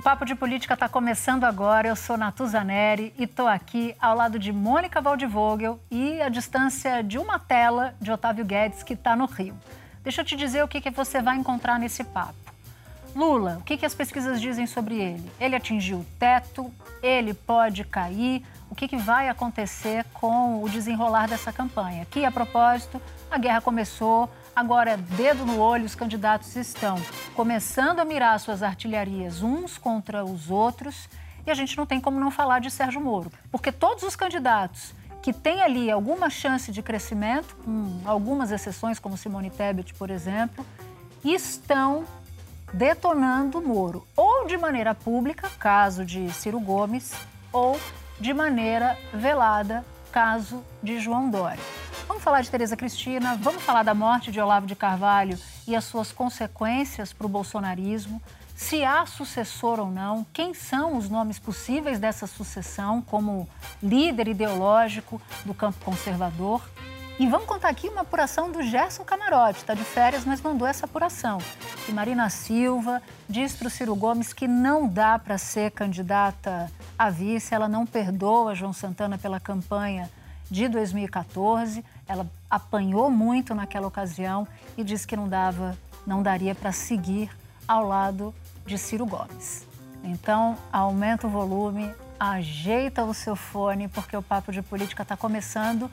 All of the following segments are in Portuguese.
O Papo de Política está começando agora. Eu sou Natuza Neri e estou aqui ao lado de Mônica Waldvogel e a distância de uma tela de Otávio Guedes, que está no Rio. Deixa eu te dizer o que, que você vai encontrar nesse papo. Lula, o que, que as pesquisas dizem sobre ele? Ele atingiu o teto? Ele pode cair? O que, que vai acontecer com o desenrolar dessa campanha? Que, a propósito, a guerra começou, Agora, dedo no olho, os candidatos estão começando a mirar suas artilharias uns contra os outros. E a gente não tem como não falar de Sérgio Moro, porque todos os candidatos que têm ali alguma chance de crescimento, com algumas exceções, como Simone Tebet, por exemplo, estão detonando Moro, ou de maneira pública, caso de Ciro Gomes, ou de maneira velada, caso de João Dória. Vamos falar de Tereza Cristina, vamos falar da morte de Olavo de Carvalho e as suas consequências para o bolsonarismo, se há sucessor ou não, quem são os nomes possíveis dessa sucessão como líder ideológico do campo conservador. E vamos contar aqui uma apuração do Gerson Camarote, está de férias, mas mandou essa apuração. E Marina Silva diz para o Ciro Gomes que não dá para ser candidata a vice, ela não perdoa João Santana pela campanha de 2014. Ela apanhou muito naquela ocasião e disse que não dava, não daria para seguir ao lado de Ciro Gomes. Então, aumenta o volume, ajeita o seu fone, porque o Papo de Política está começando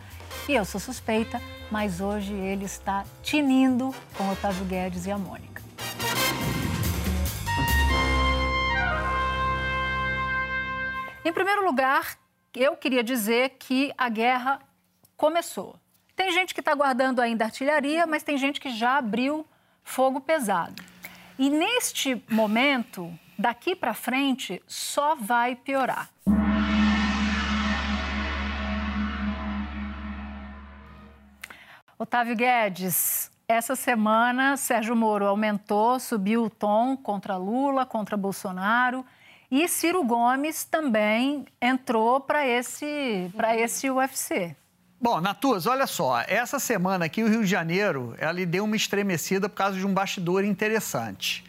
e eu sou suspeita, mas hoje ele está tinindo com Otávio Guedes e a Mônica. Em primeiro lugar, eu queria dizer que a guerra começou. Tem gente que está guardando ainda artilharia, mas tem gente que já abriu fogo pesado. E neste momento, daqui para frente, só vai piorar. Otávio Guedes, essa semana Sérgio Moro aumentou, subiu o tom contra Lula, contra Bolsonaro. E Ciro Gomes também entrou para esse, esse UFC. Bom, Natuas, olha só, essa semana aqui o Rio de Janeiro, ela deu uma estremecida por causa de um bastidor interessante.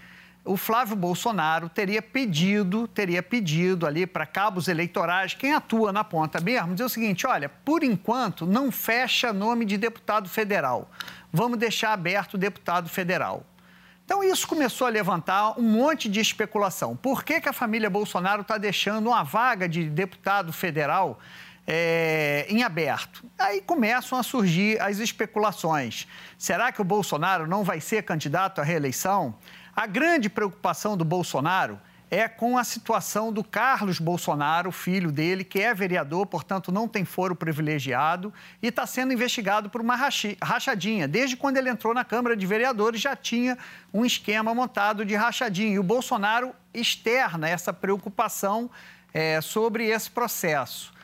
O Flávio Bolsonaro teria pedido, teria pedido ali para cabos eleitorais, quem atua na ponta mesmo, dizer o seguinte, olha, por enquanto não fecha nome de deputado federal. Vamos deixar aberto o deputado federal. Então, isso começou a levantar um monte de especulação. Por que, que a família Bolsonaro está deixando uma vaga de deputado federal é, em aberto. Aí começam a surgir as especulações. Será que o Bolsonaro não vai ser candidato à reeleição? A grande preocupação do Bolsonaro é com a situação do Carlos Bolsonaro, filho dele, que é vereador, portanto não tem foro privilegiado e está sendo investigado por uma rachadinha. Desde quando ele entrou na Câmara de Vereadores já tinha um esquema montado de rachadinha. E o Bolsonaro externa essa preocupação é, sobre esse processo.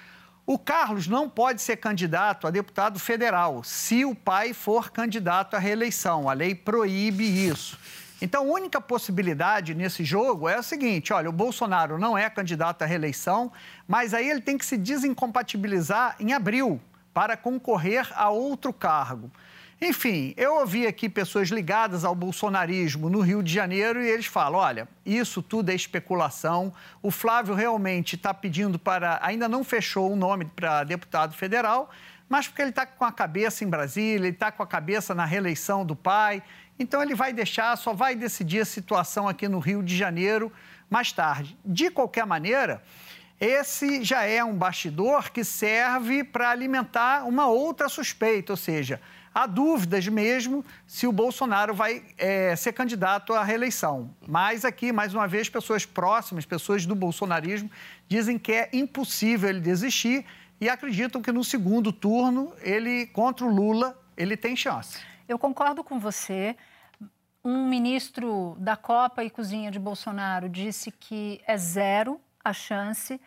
O Carlos não pode ser candidato a deputado federal se o pai for candidato à reeleição. A lei proíbe isso. Então, a única possibilidade nesse jogo é o seguinte: olha, o Bolsonaro não é candidato à reeleição, mas aí ele tem que se desincompatibilizar em abril para concorrer a outro cargo. Enfim, eu ouvi aqui pessoas ligadas ao bolsonarismo no Rio de Janeiro e eles falam: olha, isso tudo é especulação. O Flávio realmente está pedindo para. Ainda não fechou o nome para deputado federal, mas porque ele está com a cabeça em Brasília, ele está com a cabeça na reeleição do pai. Então ele vai deixar, só vai decidir a situação aqui no Rio de Janeiro mais tarde. De qualquer maneira. Esse já é um bastidor que serve para alimentar uma outra suspeita, ou seja, Há dúvidas mesmo se o Bolsonaro vai é, ser candidato à reeleição. Mas aqui, mais uma vez, pessoas próximas, pessoas do bolsonarismo, dizem que é impossível ele desistir e acreditam que no segundo turno, ele contra o Lula, ele tem chance. Eu concordo com você. Um ministro da Copa e Cozinha de Bolsonaro disse que é zero a chance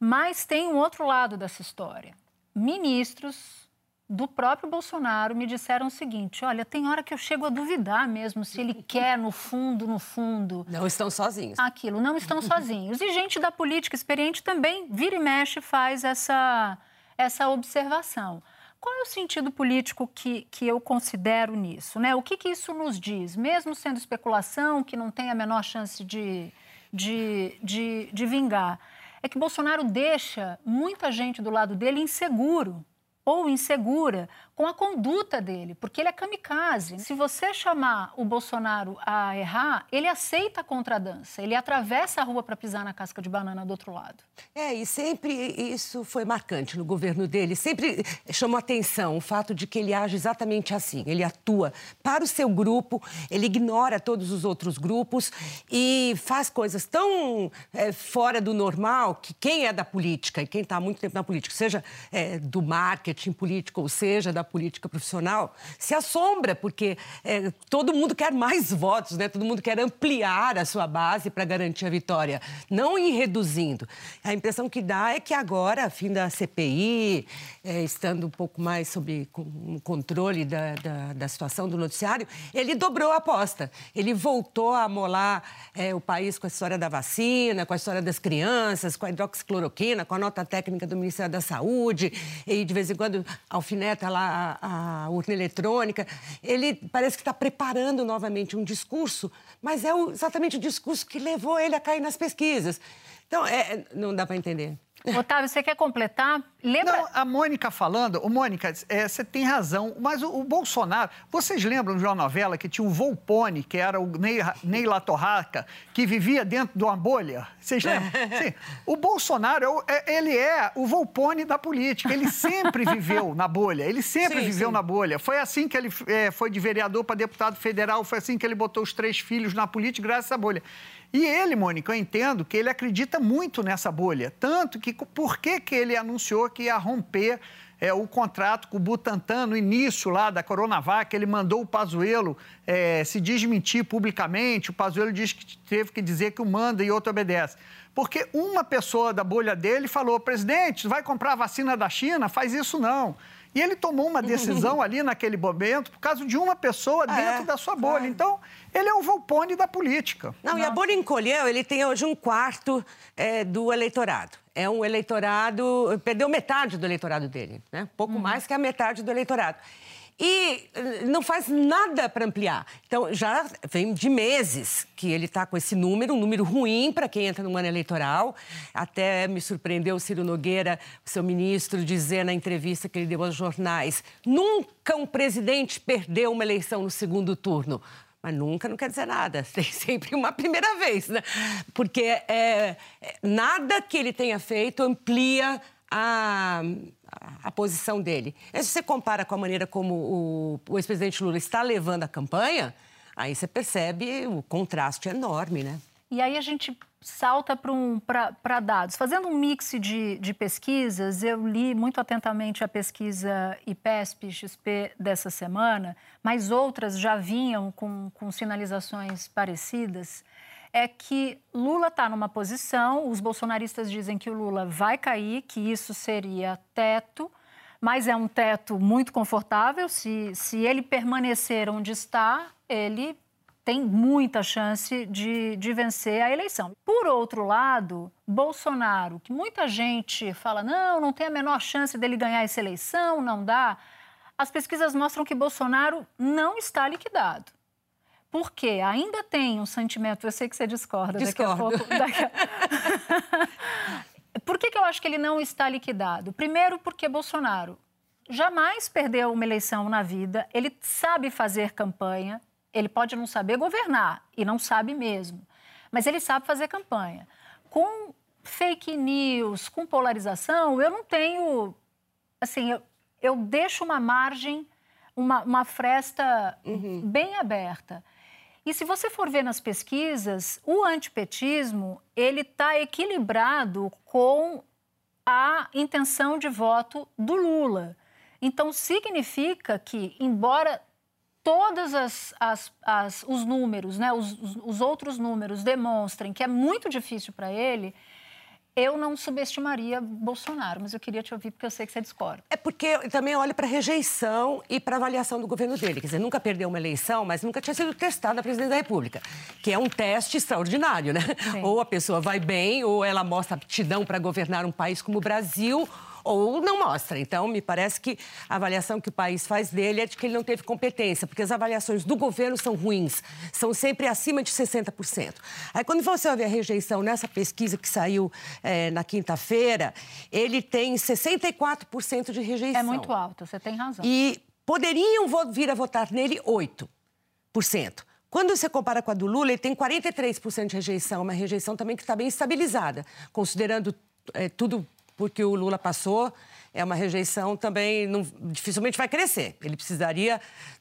Mas tem um outro lado dessa história. Ministros do próprio Bolsonaro me disseram o seguinte: olha, tem hora que eu chego a duvidar mesmo se ele quer, no fundo, no fundo. Não estão sozinhos. Aquilo, não estão sozinhos. E gente da política experiente também vira e mexe faz essa, essa observação. Qual é o sentido político que, que eu considero nisso? Né? O que, que isso nos diz? Mesmo sendo especulação, que não tem a menor chance de, de, de, de vingar, é que Bolsonaro deixa muita gente do lado dele inseguro ou insegura com a conduta dele, porque ele é kamikaze. Se você chamar o Bolsonaro a errar, ele aceita a contradança, ele atravessa a rua para pisar na casca de banana do outro lado. É, e sempre isso foi marcante no governo dele, sempre chamou atenção o fato de que ele age exatamente assim, ele atua para o seu grupo, ele ignora todos os outros grupos e faz coisas tão é, fora do normal que quem é da política e quem está há muito tempo na política, seja é, do marketing político ou seja da política profissional se assombra, porque é, todo mundo quer mais votos, né? todo mundo quer ampliar a sua base para garantir a vitória, não ir reduzindo. A impressão que dá é que agora, a fim da CPI, é, estando um pouco mais sob o controle da, da, da, situação do noticiário, ele dobrou a aposta. Ele voltou a amolar é, o país com a história da vacina, com a história das crianças, com a hidroxicloroquina, com a nota técnica do Ministério da Saúde, e de vez em quando alfineta lá a, urna eletrônica. Ele parece que está preparando novamente um discurso, mas é o, exatamente o discurso que levou ele a cair nas pesquisas. Então, é, não dá para entender. Otávio, você quer completar? Lembra? Não, a Mônica falando, o Mônica, é, você tem razão, mas o, o, Bolsonaro, vocês lembram de uma novela que tinha o Volpone, que era o Ney, Ney Latorraca, que vivia dentro de uma bolha? Vocês lembram? Sim. O Bolsonaro, é, ele é o Volpone da política, ele sempre viveu na bolha, ele sempre sim, viveu sim. na bolha. Foi assim que ele é, foi de vereador para deputado federal, foi assim que ele botou os três filhos na política, graças à bolha. E ele, Mônica, eu entendo que ele acredita muito nessa bolha. Tanto que, por que, que ele anunciou que ia romper é, o contrato com o Butantan no início lá da Coronavac, ele mandou o Pazuello é, se desmentir publicamente, o Pazuello disse que teve que dizer que o manda e outro obedece. Porque uma pessoa da bolha dele falou, presidente, vai comprar vacina da China? Faz isso não. E ele tomou uma decisão ali naquele momento por causa de uma pessoa ah, dentro é? da sua bolha. Então, ele é o Volpone da política. Não, e a bolha encolheu, ele tem hoje um quarto é, do eleitorado. É um eleitorado, perdeu metade do eleitorado dele, né? Pouco uhum. mais que a metade do eleitorado e eh, não faz nada para ampliar. Então, já vem de meses que ele está com esse número, um número ruim para quem entra no ano eleitoral. Até me surpreendeu o Ciro Nogueira, seu ministro, dizer na entrevista que ele deu aos jornais: nunca um presidente perdeu uma eleição no segundo turno. Mas nunca não quer dizer nada, tem sempre uma primeira vez, né? Porque é, nada que ele tenha feito amplia a, a, posição dele. E se você compara com a maneira como o, o ex-presidente Lula está levando a campanha, aí você percebe o contraste enorme, né? E aí a gente salta para um, dados. Fazendo um mix de, de, pesquisas, eu li muito atentamente a pesquisa IPESP-XP dessa semana, mas outras já vinham com, com sinalizações parecidas é que Lula está numa posição, os bolsonaristas dizem que o Lula vai cair, que isso seria teto, mas é um teto muito confortável. Se, se ele permanecer onde está, ele tem muita chance de, de vencer a eleição. Por outro lado, Bolsonaro, que muita gente fala, não, não tem a menor chance dele ganhar essa eleição, não dá. As pesquisas mostram que Bolsonaro não está liquidado. Porque ainda tem um sentimento, eu sei que você discorda Discordo. daqui a pouco. Daqui a... Por que, que eu acho que ele não está liquidado? Primeiro, porque Bolsonaro jamais perdeu uma eleição na vida, ele sabe fazer campanha, ele pode não saber governar, e não sabe mesmo, mas ele sabe fazer campanha. Com fake news, com polarização, eu não tenho. Assim, eu, eu deixo uma margem, uma, uma fresta uhum. bem aberta. E se você for ver nas pesquisas, o antipetismo ele está equilibrado com a intenção de voto do Lula. Então significa que, embora todos as, as, as, os números, né, os, os outros números demonstrem que é muito difícil para ele, Eu não subestimaria Bolsonaro, mas eu queria te ouvir porque eu sei que você discorda. É porque eu também olho para a rejeição e para a avaliação do governo dele. Quer dizer, nunca perdeu uma eleição, mas nunca tinha sido testado a presidência da República, que é um teste extraordinário, né? Sim. Ou a pessoa vai bem, ou ela mostra aptidão para governar um país como o Brasil, ou não mostra. Então, me parece que a avaliação que o país faz dele é de que ele não teve competência, porque as avaliações do governo são ruins, são sempre acima de 60%. Aí, quando você ver a rejeição nessa pesquisa que saiu é, na quinta-feira, ele tem 64% de rejeição. É muito alto, você tem razão. E poderiam vir a votar nele 8%. Quando você compara com a do Lula, ele tem 43% de rejeição, uma rejeição também que está bem estabilizada, considerando é, tudo porque o Lula passou, é uma rejeição também, não, dificilmente vai crescer. Ele precisaria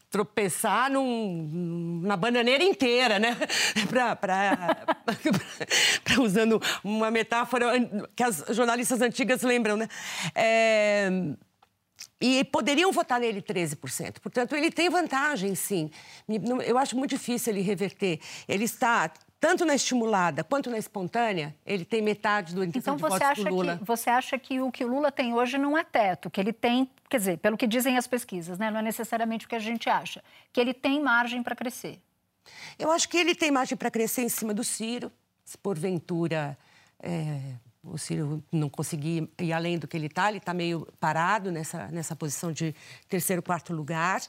tropeçar num, na bananeira inteira, né? Para usando uma metáfora que as jornalistas antigas lembram, né? É, e poderiam votar nele 13%. Portanto, ele tem vantagem, sim. Eu acho muito difícil ele reverter. Ele está tanto na estimulada quanto na espontânea, ele tem metade do então, de você acha Lula. Que, você acha que o que o Lula tem hoje não é teto, que ele tem, quer dizer, pelo que dizem as pesquisas, né? não é necessariamente o que a gente acha, que ele tem margem para crescer? Eu acho que ele tem margem para crescer em cima do Ciro, se porventura é, o Ciro não conseguir ir além do que ele está, ele está meio parado nessa, nessa posição de terceiro, quarto lugar.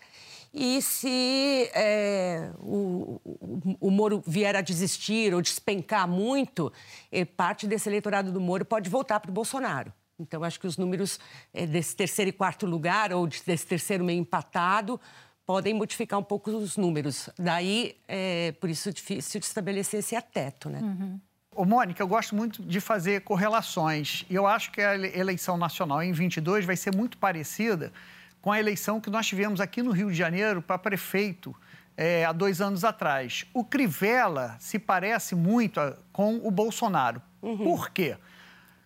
E se é, o, o, o, Moro vier a desistir ou despencar muito, é, parte desse eleitorado do Moro pode voltar para o Bolsonaro. Então, acho que os números é, desse terceiro e quarto lugar, ou desse terceiro meio empatado, podem modificar um pouco os números. Daí, é por isso difícil de estabelecer esse ateto, né? Uhum. Ô, Mônica, eu gosto muito de fazer correlações. E eu acho que a eleição nacional em 22 vai ser muito parecida com a eleição que nós tivemos aqui no Rio de Janeiro para prefeito é, há dois anos atrás. O Crivella se parece muito a, com o Bolsonaro. Uhum. Por quê?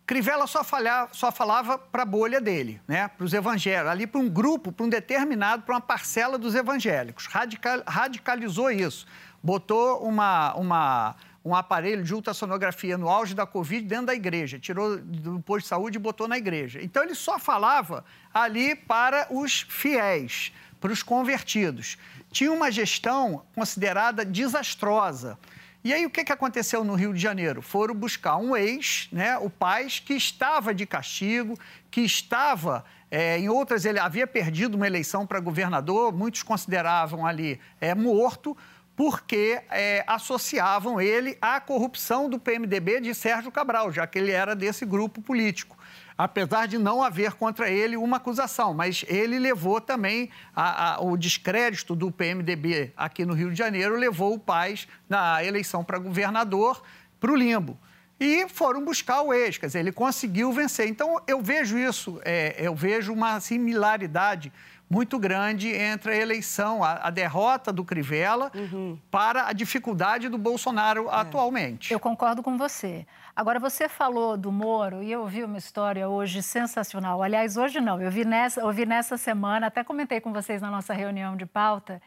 Crivella só, falhava, só falava para a bolha dele, né? para os evangélicos, ali para um grupo, para um determinado, para uma parcela dos evangélicos. Radical, radicalizou isso. Botou uma, uma, um aparelho de ultrassonografia no auge da Covid dentro da igreja, tirou do posto de saúde e botou na igreja. Então ele só falava ali para os fiéis, para os convertidos. Tinha uma gestão considerada desastrosa. E aí o que, que aconteceu no Rio de Janeiro? Foram buscar um ex, né, o Paz, que estava de castigo, que estava é, em outras ele havia perdido uma eleição para governador, muitos consideravam ali é, morto porque é, associavam ele à corrupção do PMDB de Sérgio Cabral, já que ele era desse grupo político. Apesar de não haver contra ele uma acusação, mas ele levou também a, a, o descrédito do PMDB aqui no Rio de Janeiro, levou o Paz na eleição para governador para o limbo e foram buscar o ex, quer dizer, ele conseguiu vencer. Então, eu vejo isso, é, eu vejo uma similaridade muito grande entre a eleição, a, a derrota do Crivella uhum. para a dificuldade do Bolsonaro é. atualmente. Eu concordo com você. Agora, você falou do Moro e eu ouvi uma história hoje sensacional. Aliás, hoje não, eu vi nessa, ouvi nessa semana, até comentei com vocês na nossa reunião de pauta,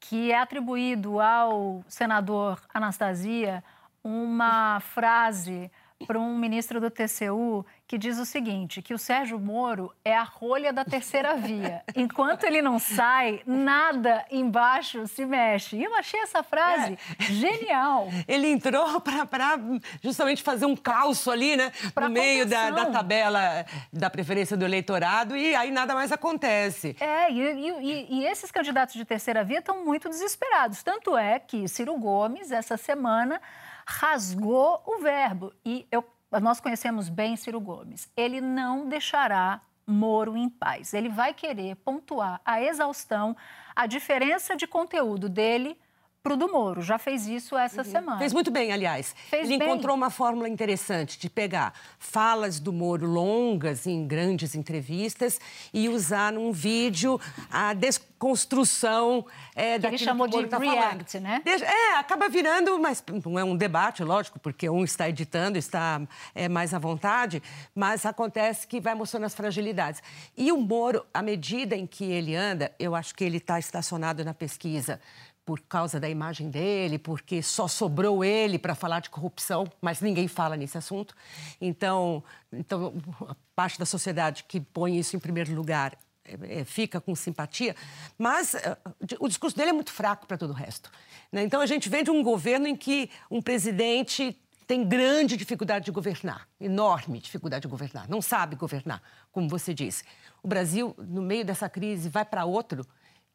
que é atribuído ao senador Anastasia uma frase para um ministro do TCU que diz o seguinte, que o Sérgio Moro é a rolha da terceira via. Enquanto ele não sai, nada embaixo se mexe. E eu achei essa frase é. genial. Ele entrou para justamente fazer um calço ali, né? Pra no meio da, da, tabela da preferência do eleitorado e aí nada mais acontece. É, e, e, e esses candidatos de terceira via estão muito desesperados. Tanto é que Ciro Gomes, essa semana rasgou o verbo. E eu, nós conhecemos bem Ciro Gomes. Ele não deixará Moro em paz. Ele vai querer pontuar a exaustão a diferença de conteúdo dele para o do Moro. Já fez isso essa uhum. semana. Fez muito bem, aliás. Fez Ele bem. encontrou uma fórmula interessante de pegar falas do Moro longas em grandes entrevistas e usar num vídeo a desconstrução é, que ele chamou que de tá react, falando. né? É, acaba virando, mas não é um debate, lógico, porque um está editando, está é, mais à vontade, mas acontece que vai mostrando as fragilidades. E o Moro, à medida em que ele anda, eu acho que ele está estacionado na pesquisa por causa da imagem dele, porque só sobrou ele para falar de corrupção, mas ninguém fala nesse assunto. Então, então a parte da sociedade que põe isso em primeiro lugar é, fica com simpatia, mas uh, o discurso dele é muito fraco para todo o resto. Né? Então a gente vem de um governo em que um presidente tem grande dificuldade de governar, enorme dificuldade de governar, não sabe governar, como você disse. O Brasil, no meio dessa crise, vai para outro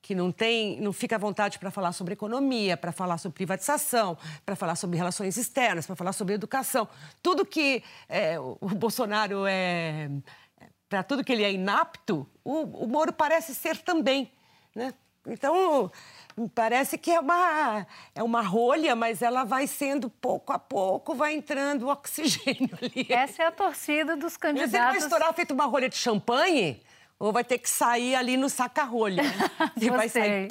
que não tem, não fica à vontade para falar sobre economia, para falar sobre privatização, para falar sobre relações externas, para falar sobre educação. Tudo que é, o Bolsonaro é, para tudo que ele é inapto, o, o Moro parece ser também, né? Então parece que é uma, é uma rolha, mas ela vai sendo pouco a pouco, vai entrando o oxigênio ali. Essa é a torcida dos candidatos. Mas ele vai estourar feito uma rolha de champanhe? Ou vai ter que sair ali no saca-rolha. E vai sair.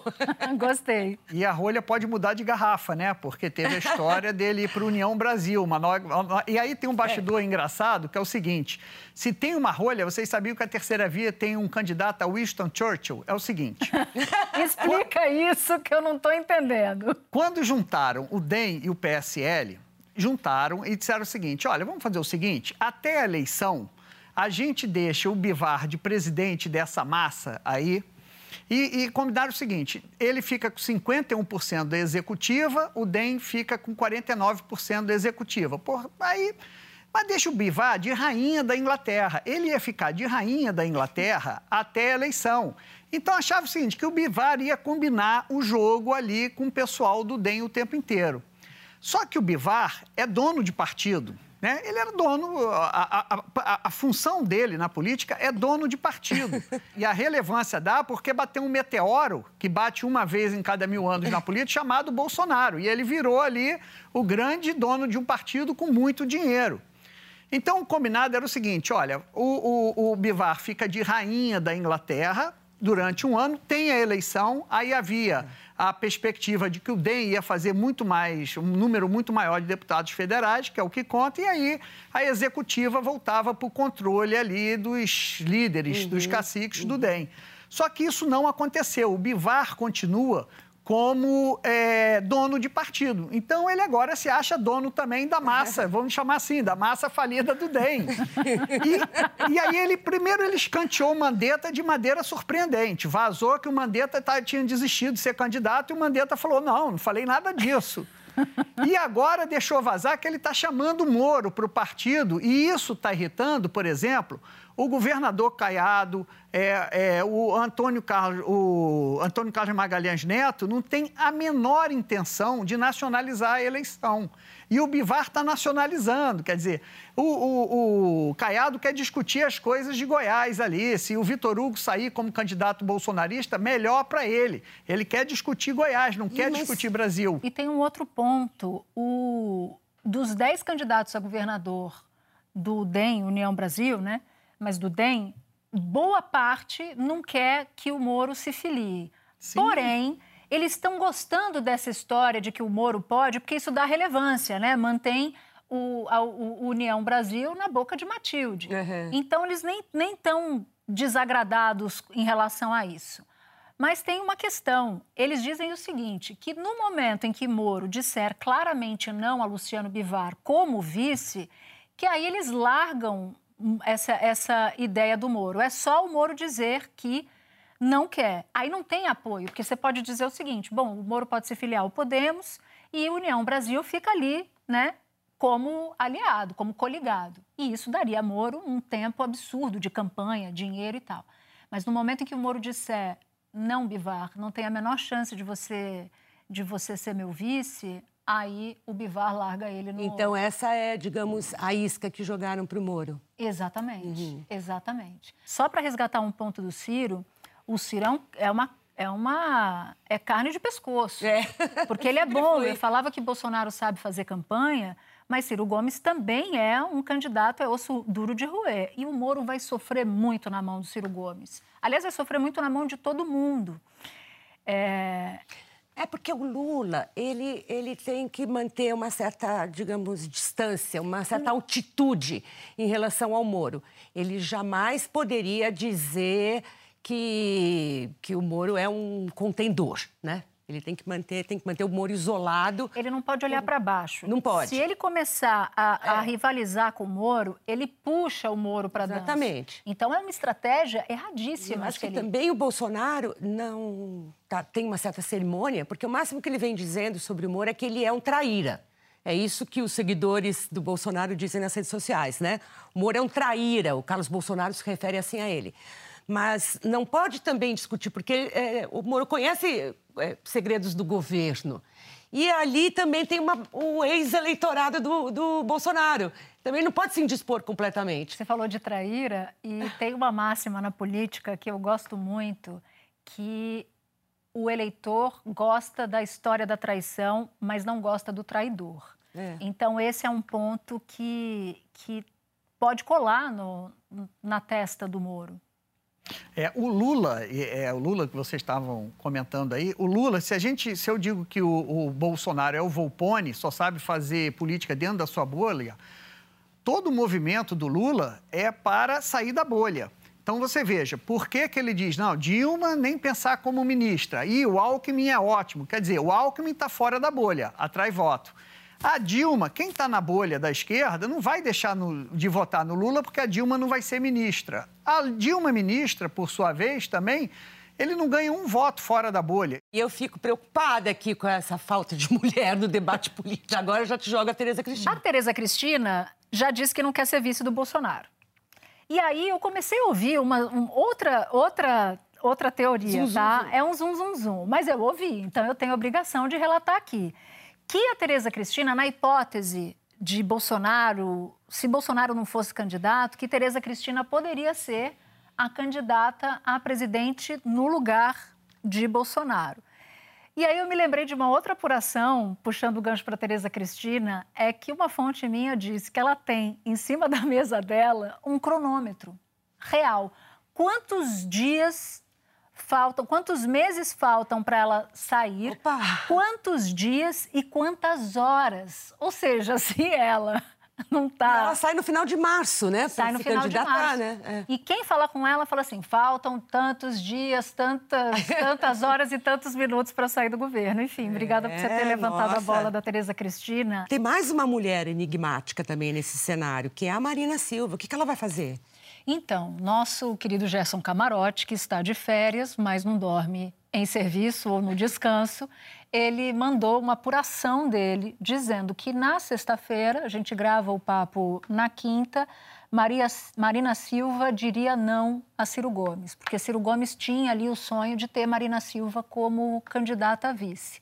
Gostei. E a rolha pode mudar de garrafa, né? Porque teve a história dele ir para o União Brasil. Uma nova... E aí tem um bastidor é. engraçado que é o seguinte: se tem uma rolha, vocês sabiam que a terceira via tem um candidato a Winston Churchill? É o seguinte. Explica isso que eu não estou entendendo. Quando juntaram o DEM e o PSL, juntaram e disseram o seguinte: olha, vamos fazer o seguinte: até a eleição a gente deixa o Bivar de presidente dessa massa aí e, e combinar o seguinte: ele fica com 51% da executiva, o DEM fica com 49% da executiva. Porra, aí. Mas deixa o Bivar de rainha da Inglaterra. Ele ia ficar de rainha da Inglaterra até a eleição. Então achava o seguinte: que o Bivar ia combinar o jogo ali com o pessoal do DEM o tempo inteiro. Só que o Bivar é dono de partido. Né? Ele era dono, a, a, a, a, função dele na política é dono de partido. e a relevância dá porque bateu um meteoro que bate uma vez em cada mil anos na política, chamado Bolsonaro. E ele virou ali o grande dono de um partido com muito dinheiro. Então, o combinado era o seguinte: olha, o, o, o Bivar fica de rainha da Inglaterra durante um ano, tem a eleição, aí havia a perspectiva de que o DEM ia fazer muito mais, um número muito maior de deputados federais, que é o que conta, e aí a executiva voltava para o controle ali dos líderes, uhum, dos caciques uhum. do DEM. Só que isso não aconteceu. O Bivar continua como é, dono de partido. Então, ele agora se acha dono também da massa, vamos chamar assim, da massa falida do DEM. E, e aí, ele primeiro, ele escanteou o Mandetta de maneira surpreendente. Vazou que o Mandetta tá, tinha desistido de ser candidato e o Mandetta falou, não, não falei nada disso. E agora deixou vazar que ele está chamando o Moro para o partido, e isso está irritando, por exemplo, o governador Caiado, é, é, o, Antônio Carlos, o Antônio Carlos Magalhães Neto não tem a menor intenção de nacionalizar a eleição. E o Bivar está nacionalizando, quer dizer, o, o, o, Caiado quer discutir as coisas de Goiás ali. Se o Vitor Hugo sair como candidato bolsonarista, melhor para ele. Ele quer discutir Goiás, não quer Mas, discutir Brasil. E tem um outro ponto. O, dos dez candidatos a governador do DEM, União Brasil, né? Mas do DEM, boa parte não quer que o Moro se filie. Sim. Porém, eles estão gostando dessa história de que o Moro pode, porque isso dá relevância, né? Mantém o, a, o União Brasil na boca de Matilde. Uhum. Então, eles nem estão desagradados em relação a isso. Mas tem uma questão. Eles dizem o seguinte: que no momento em que Moro disser claramente não a Luciano Bivar como vice, que aí eles largam essa, essa ideia do Moro. É só o Moro dizer que não quer. Aí não tem apoio, porque você pode dizer o seguinte: bom, o Moro pode se filiar ao Podemos e União Brasil fica ali, né? Como aliado, como coligado. E isso daria a Moro um tempo absurdo de campanha, dinheiro e tal. Mas no momento em que o Moro disser não, Bivar, não tem a menor chance de você de você ser meu vice, aí o Bivar larga ele no. Então, essa é, digamos, a isca que jogaram para o Moro. Exatamente, uhum. exatamente. Só para resgatar um ponto do Ciro, o Cirão é uma. É uma. É carne de pescoço. É. Porque ele é bom. Eu falava que Bolsonaro sabe fazer campanha, mas Ciro Gomes também é um candidato, é osso duro de roer. E o Moro vai sofrer muito na mão do Ciro Gomes. Aliás, vai sofrer muito na mão de todo mundo. É... É porque o Lula, ele, ele tem que manter uma certa, digamos, distância, uma certa altitude em relação ao Moro. Ele jamais poderia dizer que, que o Moro é um contendor, né? Ele tem que manter, tem que manter o Moro isolado. Ele não pode olhar para baixo. Não pode. Se ele começar a, a é. rivalizar com o Moro, ele puxa o Moro para dentro. Exatamente. Então é uma estratégia erradíssima. Eu acho que, que ele... também o Bolsonaro não tá, tem uma certa cerimônia, porque o máximo que ele vem dizendo sobre o Moro é que ele é um traíra. É isso que os seguidores do Bolsonaro dizem nas redes sociais, né? O Moro é um traíra. O Carlos Bolsonaro se refere assim a ele. Mas não pode também discutir, porque é, o Moro conhece é, segredos do governo. E ali também tem uma, o ex-eleitorado do, do Bolsonaro. Também não pode se indispor completamente. Você falou de traíra e tem uma máxima na política que eu gosto muito, que o eleitor gosta da história da traição, mas não gosta do traidor. É. Então, esse é um ponto que, que pode colar no, na testa do Moro. É, o Lula, é, o Lula que vocês estavam comentando aí, o Lula, se a gente, se eu digo que o, o Bolsonaro é o Volpone, só sabe fazer política dentro da sua bolha, todo o movimento do Lula é para sair da bolha. Então você veja, por que, que ele diz, não, Dilma nem pensar como ministra, e o Alckmin é ótimo. Quer dizer, o Alckmin está fora da bolha, atrai voto. A Dilma, quem está na bolha da esquerda, não vai deixar no, de votar no Lula porque a Dilma não vai ser ministra. A Dilma ministra, por sua vez, também, ele não ganha um voto fora da bolha. E eu fico preocupada aqui com essa falta de mulher no debate político. Agora já te joga a Tereza Cristina. A Tereza Cristina já disse que não quer ser vice do Bolsonaro. E aí eu comecei a ouvir uma um, outra, outra, outra teoria, zum, tá? Zum, zum. É um zum, zum, zum. Mas eu ouvi, então eu tenho a obrigação de relatar aqui que a Tereza Cristina, na hipótese de Bolsonaro, se Bolsonaro não fosse candidato, que Tereza Cristina poderia ser a candidata a presidente no lugar de Bolsonaro. E aí eu me lembrei de uma outra apuração, puxando o gancho para Tereza Cristina, é que uma fonte minha disse que ela tem em cima da mesa dela um cronômetro real. Quantos dias faltam, quantos meses faltam para ela sair, Opa. quantos dias e quantas horas. Ou seja, se ela não tá. Ela sai no final de março, né? Sai no final de março. Né? É. E quem fala com ela fala assim: faltam tantos dias, tantas, tantas horas e tantos minutos para sair do governo. Enfim, obrigada é, por você ter é, levantado nossa. a bola da Tereza Cristina. Tem mais uma mulher enigmática também nesse cenário, que é a Marina Silva. O que, que ela vai fazer? Então, nosso querido Gerson Camarote, que está de férias, mas não dorme em serviço ou no descanso, ele mandou uma apuração dele dizendo que na sexta-feira, a gente grava o papo na quinta, Maria, Marina Silva diria não a Ciro Gomes, porque Ciro Gomes tinha ali o sonho de ter Marina Silva como candidata a vice.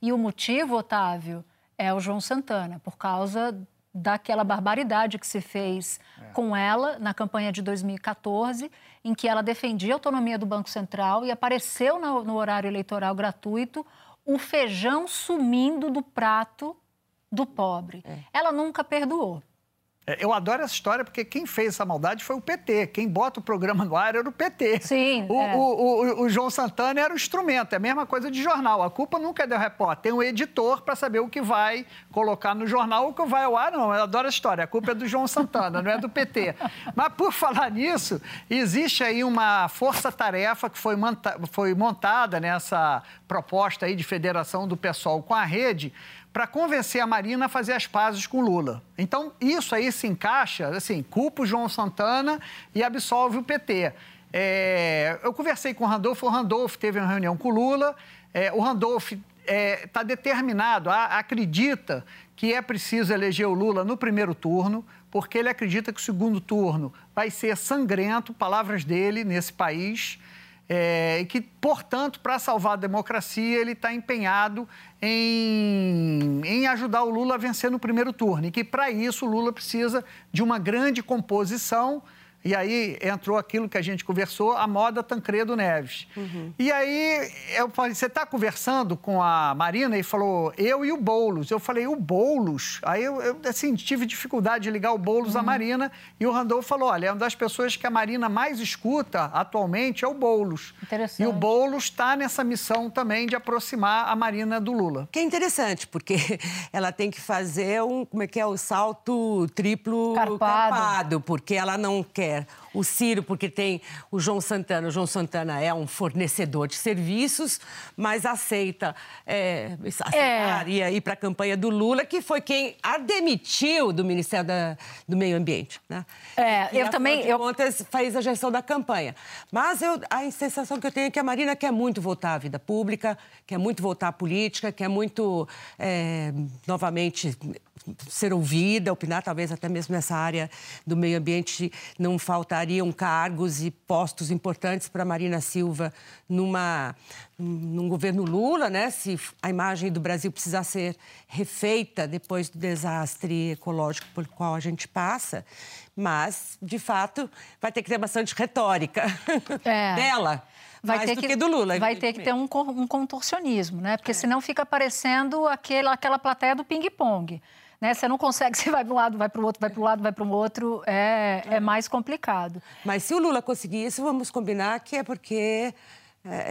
E o motivo, Otávio, é o João Santana, por causa daquela barbaridade que se fez é. com ela na campanha de 2014, em que ela defendia a autonomia do Banco Central e apareceu no, no horário eleitoral gratuito o feijão sumindo do prato do pobre. É. Ela nunca perdoou. É, eu adoro essa história porque quem fez essa maldade foi o PT. Quem bota o programa no ar era o PT. Sim. O, é. o, o, o, João Santana era o instrumento. É a mesma coisa de jornal. A culpa nunca é do repórter. Tem um editor para saber o que vai colocar no jornal, o que vai ao ar. Não, eu adoro a história. A culpa é do João Santana, não é do PT. Mas por falar nisso, existe aí uma força-tarefa que foi, monta foi montada nessa proposta aí de federação do pessoal com a rede para convencer a Marina a fazer as pazes com Lula. Então, isso aí se encaixa, assim, culpa o João Santana e absolve o PT. É, eu conversei com o Randolfo, o Randolfo teve uma reunião com o Lula, é, o Randolfo está é, tá determinado, a, acredita que é preciso eleger o Lula no primeiro turno, porque ele acredita que o segundo turno vai ser sangrento, palavras dele, nesse país é, e que, portanto, para salvar a democracia, ele está empenhado em, em ajudar o Lula a vencer no primeiro turno. E que, para isso, o Lula precisa de uma grande composição e aí entrou aquilo que a gente conversou, a moda Tancredo Neves. Uhum. E aí eu falei, você está conversando com a Marina? E falou, eu e o Boulos. Eu falei, o Boulos? Aí eu, eu assim, tive dificuldade de ligar o Boulos uhum. à Marina. E o Randolfo falou, olha, é uma das pessoas que a Marina mais escuta atualmente é o Boulos. Interessante. E o Boulos está nessa missão também de aproximar a Marina do Lula. Que é interessante, porque ela tem que fazer um, como é que é, o salto triplo carpado, carpado porque ela não quer o Ciro porque tem o João Santana. O João Santana é um fornecedor de serviços, mas aceita é, é. ir para a campanha do Lula, que foi quem a demitiu do Ministério da, do Meio Ambiente. Né? É, eu também. De eu... contas, fez a gestão da campanha. Mas eu, a sensação que eu tenho é que a Marina quer muito voltar à vida pública, quer muito voltar à política, quer muito, é, novamente, ser ouvida, opinar, talvez até mesmo nessa área do meio ambiente não faltariam cargos e postos importantes para Marina Silva numa, num governo Lula, né? Se a imagem do Brasil precisar ser refeita depois do desastre ecológico pelo qual a gente passa. Mas, de fato, vai ter que ter bastante retórica é. dela vai mais ter do que, que, do Lula. Vai ter que ter um, um contorcionismo, né? Porque é. senão fica parecendo aquela, aquela plateia do ping-pong. Né? Você não consegue, você vai para um lado, vai para o outro, vai para um lado, vai para o outro, é, é mais complicado. Mas se o Lula conseguir isso, vamos combinar que é porque é,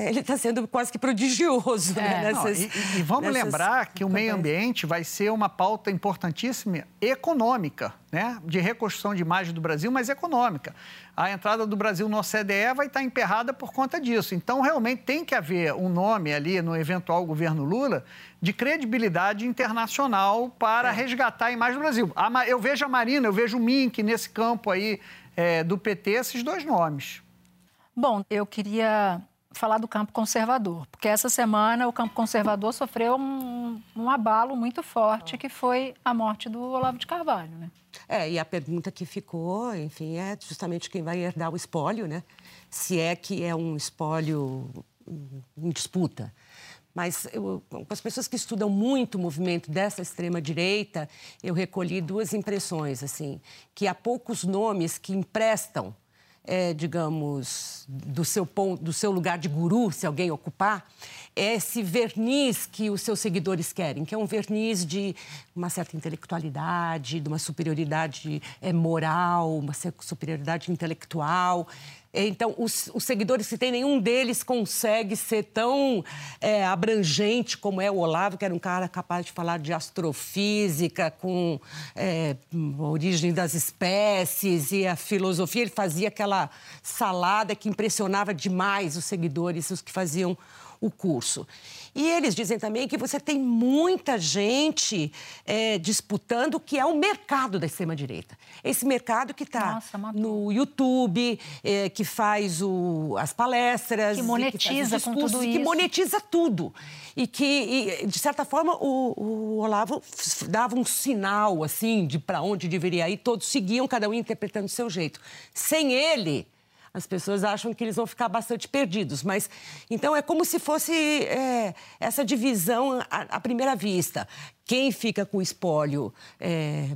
ele está sendo quase que prodigioso. É. Né? Nessas, Não, e, e, vamos lembrar que o meio ambiente vai ser uma pauta importantíssima econômica, né? de reconstrução de imagem do Brasil, mas econômica. A entrada do Brasil no OCDE vai estar emperrada por conta disso. Então, realmente, tem que haver um nome ali no eventual governo Lula de credibilidade internacional para é. resgatar a imagem do Brasil. Eu vejo a Marina, eu vejo o Mink nesse campo aí é, do PT, esses dois nomes. Bom, eu queria falar do campo conservador, porque essa semana o campo conservador sofreu um, um abalo muito forte, que foi a morte do Olavo de Carvalho, né? É, e a pergunta que ficou, enfim, é justamente quem vai herdar o espólio, né? Se é que é um espólio em disputa. Mas com as pessoas que estudam muito o movimento dessa extrema-direita, eu recolhi duas impressões, assim, que há poucos nomes que emprestam é, digamos, do seu, ponto, do seu lugar de guru, se alguém ocupar, esse verniz que os seus seguidores querem, que é um verniz de uma certa intelectualidade, de uma superioridade é, moral, uma superioridade intelectual. Então, os, os, seguidores que tem, nenhum deles consegue ser tão é, abrangente como é o Olavo, que era um cara capaz de falar de astrofísica, com é, a origem das espécies e a filosofia. Ele fazia aquela salada que impressionava demais os seguidores, os que faziam o curso. E eles dizem também que você tem muita gente é, disputando o que é o mercado da extrema-direita. Esse mercado que está no YouTube, é, que faz o, as palestras... Que monetiza que com tudo isso. Que monetiza tudo. E que, e, de certa forma, o, o Olavo dava um sinal, assim, de para onde deveria ir. Todos seguiam, cada um interpretando o seu jeito. Sem ele as pessoas acham que eles vão ficar bastante perdidos. Mas então é como se fosse é, essa divisão à, à, primeira vista. Quem fica com o espólio é,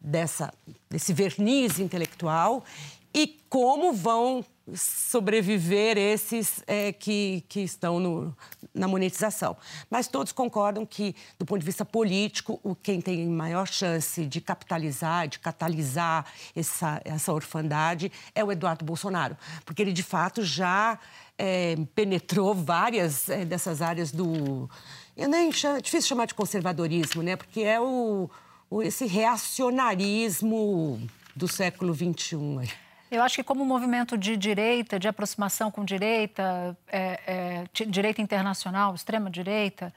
dessa, desse verniz intelectual e como vão sobreviver esses é, que, que estão no, na monetização. Mas todos concordam que, do ponto de vista político, o quem tem maior chance de capitalizar, de catalisar essa, essa orfandade é o Eduardo Bolsonaro, porque ele, de fato, já é, penetrou várias é, dessas áreas do... Eu nem chamo, é difícil chamar de conservadorismo, né? Porque é o, o esse reacionarismo do século XXI. Eu acho que como movimento de direita, de aproximação com direita, é, é, direita internacional, extrema direita,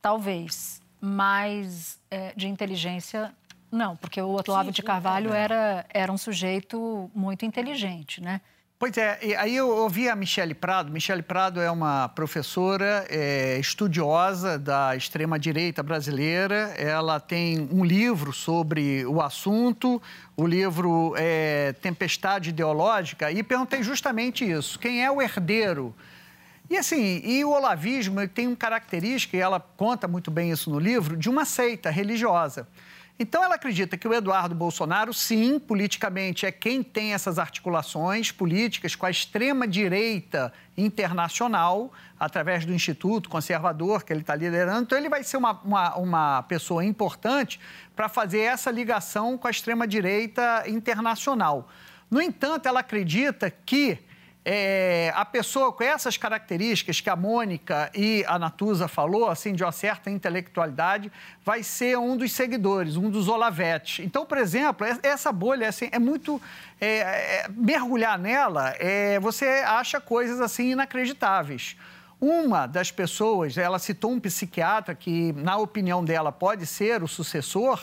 talvez, mas é, de inteligência não, porque o Olavo de Carvalho era, era um sujeito muito inteligente, né? Pois é, aí eu ouvi a Michele Prado. Michele Prado é uma professora é, estudiosa da extrema-direita brasileira. Ela tem um livro sobre o assunto, o livro é Tempestade Ideológica, e perguntei justamente isso: quem é o herdeiro? E assim, e o olavismo tem uma característica, e ela conta muito bem isso no livro, de uma seita religiosa. Então, ela acredita que o Eduardo Bolsonaro, sim, politicamente, é quem tem essas articulações políticas com a extrema-direita internacional, através do Instituto Conservador que ele está liderando. Então, ele vai ser uma, uma, uma pessoa importante para fazer essa ligação com a extrema-direita internacional. No entanto, ela acredita que é, a pessoa com essas características que a Mônica e a Natuza falou, assim, de uma certa intelectualidade, vai ser um dos seguidores, um dos olavetes. Então, por exemplo, essa bolha assim, é muito. É, é, mergulhar nela, é, você acha coisas assim inacreditáveis. Uma das pessoas, ela citou um psiquiatra que, na opinião dela, pode ser o sucessor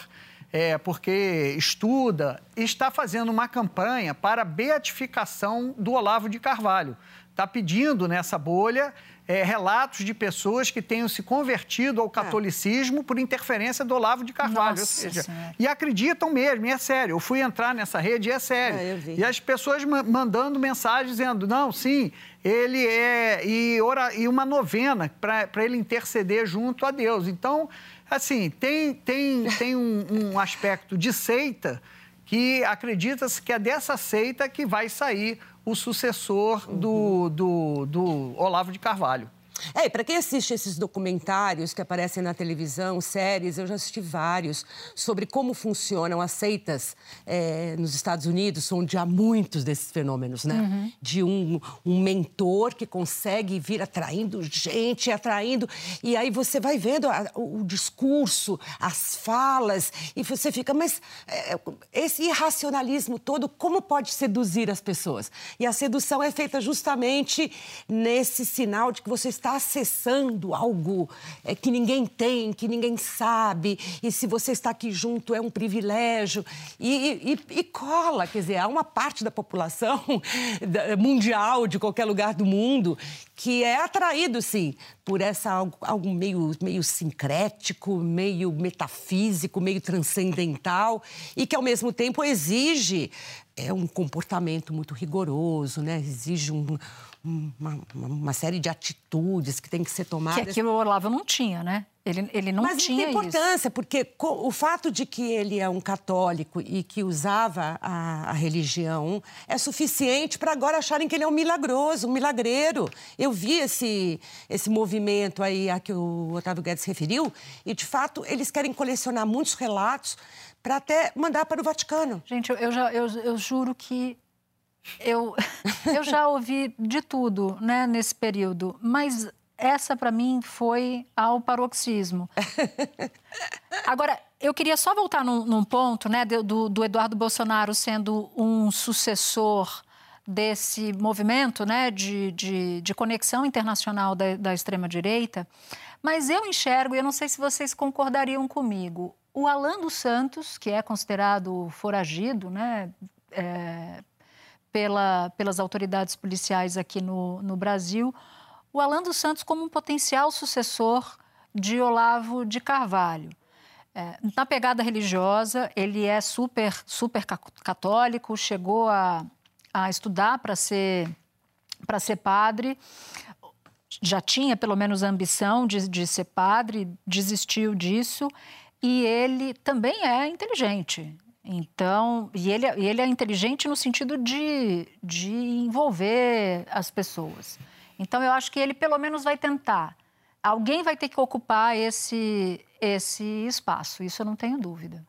é, porque estuda, está fazendo uma campanha para a beatificação do Olavo de Carvalho. Está pedindo nessa bolha é, relatos de pessoas que tenham se convertido ao é. catolicismo é. por interferência do Olavo de Carvalho. Seja, e acreditam mesmo, e é sério. Eu fui entrar nessa rede e é sério. É, e as pessoas mandando mensagens dizendo: não, sim, ele é. E, ora, e uma novena para ele interceder junto a Deus. Então Assim, tem, tem, tem um, um aspecto de seita que acredita-se que é dessa seita que vai sair o sucessor do, do, do Olavo de Carvalho. É, para quem assiste esses documentários que aparecem na televisão, séries, eu já assisti vários, sobre como funcionam as seitas é, nos Estados Unidos, onde há muitos desses fenômenos, né? Uhum. De um, um mentor que consegue vir atraindo gente, atraindo. E aí você vai vendo a, o, o, discurso, as falas, e você fica, mas é, esse irracionalismo todo, como pode seduzir as pessoas? E a sedução é feita justamente nesse sinal de que você está está acessando algo é, que ninguém tem, que ninguém sabe, e se você está aqui junto é um privilégio. E, e, e cola, quer dizer, há uma parte da população mundial, de qualquer lugar do mundo, que é atraído, sim, por essa algo, algo meio, meio sincrético, meio metafísico, meio transcendental, e que, ao mesmo tempo, exige é, um comportamento muito rigoroso, né? exige um uma, uma, série de atitudes que tem que ser tomadas. Que aquilo o Olavo não tinha, né? Ele, ele não Mas tinha tem importância, isso. porque o fato de que ele é um católico e que usava a, a religião é suficiente para agora acharem que ele é um milagroso, um milagreiro. Eu vi esse, esse movimento aí a que o Otávio Guedes referiu e, de fato, eles querem colecionar muitos relatos para até mandar para o Vaticano. Gente, eu, eu já, eu, eu juro que eu, eu já ouvi de tudo né, nesse período, mas essa para mim foi ao paroxismo. Agora, eu queria só voltar num, num ponto né, do, do, Eduardo Bolsonaro sendo um sucessor desse movimento né, de, de, de conexão internacional da, da extrema-direita, mas eu enxergo, e eu não sei se vocês concordariam comigo, o Alan dos Santos, que é considerado foragido né, é, pela, pelas autoridades policiais aqui no, no Brasil, o Alan dos Santos como um potencial sucessor de Olavo de Carvalho. É, na pegada religiosa, ele é super, super católico, chegou a, a estudar para ser, ser padre, já tinha pelo menos a ambição de, de ser padre, desistiu disso, e ele também é inteligente. Então, e ele, e ele é inteligente no sentido de, de envolver as pessoas. Então, eu acho que ele pelo menos vai tentar. Alguém vai ter que ocupar esse, esse espaço, isso eu não tenho dúvida.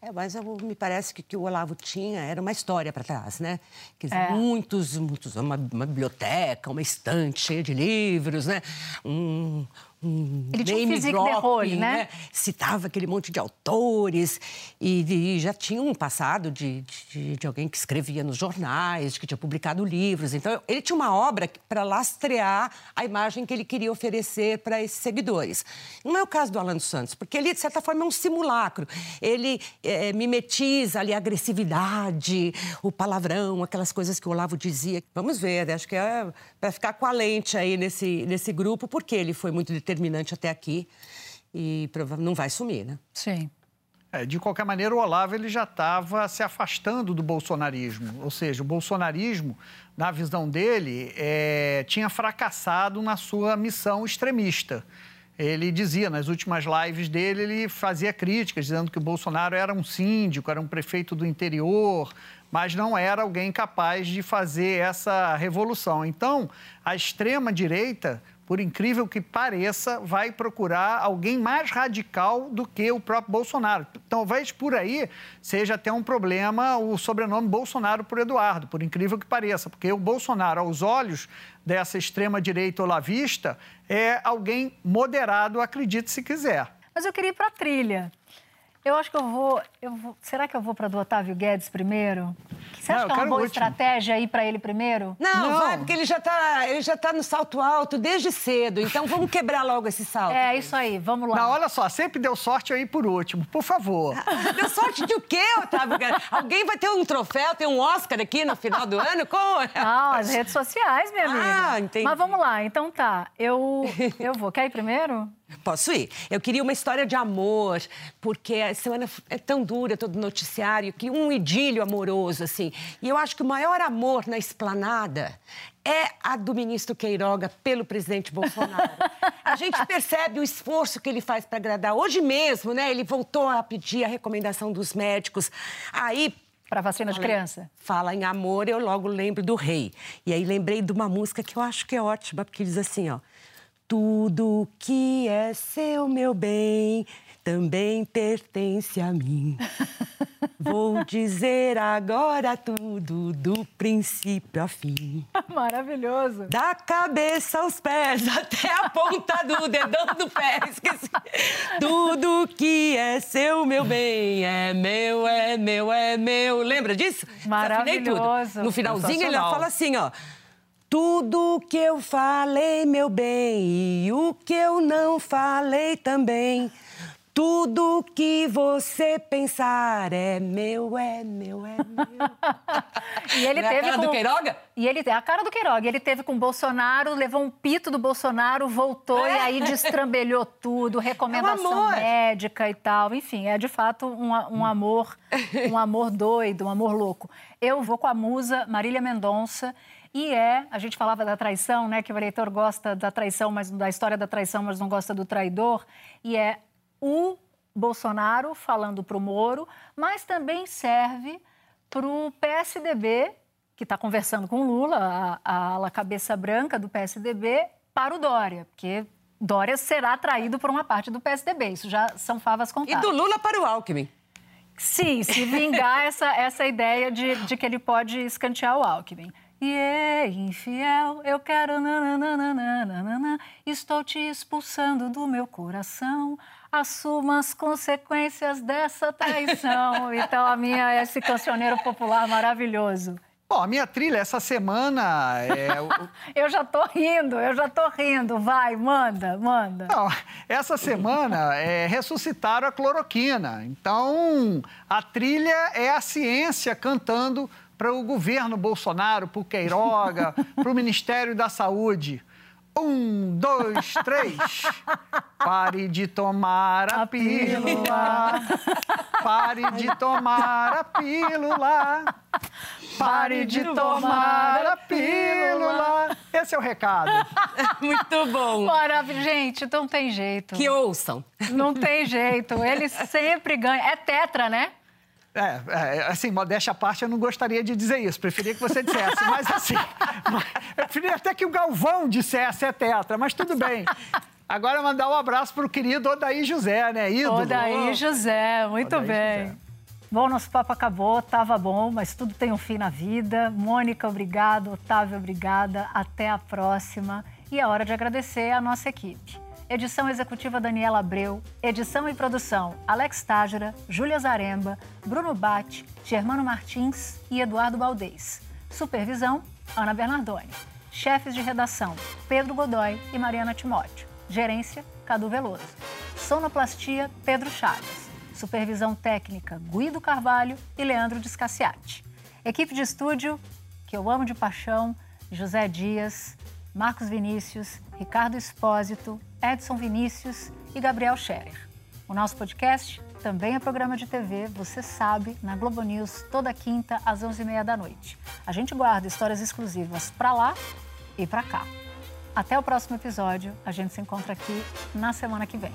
É, mas eu, me parece que o que o Olavo tinha era uma história para trás, né? Quer dizer, é. muitos, muitos, uma, uma, biblioteca, uma estante cheia de livros, né? Um, um Ele tinha um physique dropping, de role, né? né? Citava aquele monte de autores e, e já tinha um passado de, de, de, alguém que escrevia nos jornais, que tinha publicado livros. Então, ele tinha uma obra para lastrear a imagem que ele queria oferecer para esses seguidores. Não é o caso do Alan dos Santos, porque ele, de certa forma, é um simulacro. Ele é, mimetiza ali a agressividade, o palavrão, aquelas coisas que o Olavo dizia. Vamos ver, acho que é para ficar com a lente aí nesse, nesse grupo, porque ele foi muito determinado determinante até aqui e não vai sumir, né? Sim. É, de qualquer maneira, o Olavo ele já estava se afastando do bolsonarismo. Ou seja, o bolsonarismo, na visão dele, é, tinha fracassado na sua missão extremista. Ele dizia, nas últimas lives dele, ele fazia críticas, dizendo que o Bolsonaro era um síndico, era um prefeito do interior, mas não era alguém capaz de fazer essa revolução. Então, a extrema-direita por incrível que pareça, vai procurar alguém mais radical do que o próprio Bolsonaro. Talvez por aí seja até um problema o sobrenome Bolsonaro por Eduardo, por incrível que pareça, porque o Bolsonaro, aos olhos dessa extrema-direita olavista, é alguém moderado, acredite se quiser. Mas eu queria ir para a trilha. Eu acho que eu vou, eu vou. Será que eu vou para do Otávio Guedes primeiro? Você acha Não, que é uma boa estratégia ir para ele primeiro? Não, Não. vai, porque ele já tá, ele já tá no salto alto desde cedo. Então vamos quebrar logo esse salto. É isso aí, vamos lá. Não, olha só, sempre deu sorte eu ir por último, por favor. Deu sorte de o quê, Otávio? Guedes? Alguém vai ter um troféu, ter um Oscar aqui no final do ano? Como? Não, as redes sociais, minha amiga. Ah, entendi. Mas vamos lá, então tá. Eu, eu vou. Quer ir primeiro? Posso ir? Eu queria uma história de amor, porque a semana é tão dura, todo noticiário, que um idílio amoroso, assim. E eu acho que o maior amor na esplanada é a do ministro Queiroga pelo presidente Bolsonaro. A gente percebe o esforço que ele faz para agradar. Hoje mesmo, né, ele voltou a pedir a recomendação dos médicos. Aí Para vacina de criança? Fala em amor, eu logo lembro do rei. E aí lembrei de uma música que eu acho que é ótima, porque diz assim, ó. Tudo que é seu, meu bem, também pertence a mim. Vou dizer agora tudo, do princípio ao fim. Maravilhoso. Da cabeça aos pés, até a ponta do dedão do pé. Esqueci. Tudo que é seu, meu bem, é meu, é meu, é meu. Lembra disso? Maravilhoso. No finalzinho ele fala assim, ó. Tudo que eu falei, meu bem, e o que eu não falei também. Tudo que você pensar é meu, é meu, é meu. E ele Não é a teve cara com... do Queiroga? E ele é a cara do Queiroga. Ele teve com o Bolsonaro, levou um pito do Bolsonaro, voltou e aí destrambelhou tudo, recomendação É um amor. médica e tal. Enfim, é de fato um, a- um amor, um amor doido, um amor louco. Eu vou com a musa Marília Mendonça. E é, a gente falava da traição, né? Que o eleitor gosta da traição, mas da história da traição, mas não gosta do traidor. E é o Bolsonaro falando para o Moro, mas também serve para o PSDB, que está conversando com o Lula, a, ala cabeça branca do PSDB, para o Dória, porque Dória será traído por uma parte do PSDB. Isso já são favas E contadas. do Lula para o Alckmin. Sim, se vingar essa, essa ideia de, de que ele pode escantear o Alckmin. E é infiel, eu quero nananana, estou te expulsando do meu coração, assuma as consequências dessa traição. Então, a minha, esse cancioneiro popular maravilhoso. Bom, a minha trilha essa semana é. Eu já tô rindo, eu já tô rindo. Vai, manda, manda. Não, essa semana é, ressuscitaram a cloroquina. Então, a trilha é a ciência cantando para o governo Bolsonaro, para o Queiroga, para o Ministério da Saúde. Um, dois, três. Pare de tomar a A pílula. Pare de tomar a pílula. Pare de tomar a pílula. Esse é o recado. Muito bom. Maravilha, gente, não tem jeito. Que ouçam. Não tem jeito, ele sempre ganha. É tetra, né? É, é, assim, modéstia à parte, eu não gostaria de dizer isso. Preferia que você dissesse, mas assim... mas- Eu preferia até que o Galvão dissesse é tetra, mas tudo bem. Agora mandar um abraço para o querido Odaí José, né? Ídolo. Odaí José, muito Odaí bem. José. Bom, nosso papo acabou, tava bom, mas tudo tem um fim na vida. Mônica, obrigado. Otávio, obrigada. Até a próxima. E é hora de agradecer a nossa equipe. Edição executiva Daniela Abreu, edição e produção Alex Tágera, Júlia Zaremba, Bruno Bate, Germano Martins e Eduardo Baldez. Supervisão Ana Bernardoni. Chefes de redação Pedro Godoy e Mariana Timóteo. Gerência Cadu Veloso. Sonoplastia Pedro Chagas. Supervisão técnica Guido Carvalho e Leandro Descaciati. Equipe de estúdio, que eu amo de paixão, José Dias, Marcos Vinícius, Ricardo Espósito, Edson Vinícius e Gabriel Scherer. O nosso podcast também é programa de TV, você sabe, na Globo News, toda quinta às 11h30 da noite. A gente guarda histórias exclusivas para lá e para cá. Até o próximo episódio, a gente se encontra aqui na semana que vem.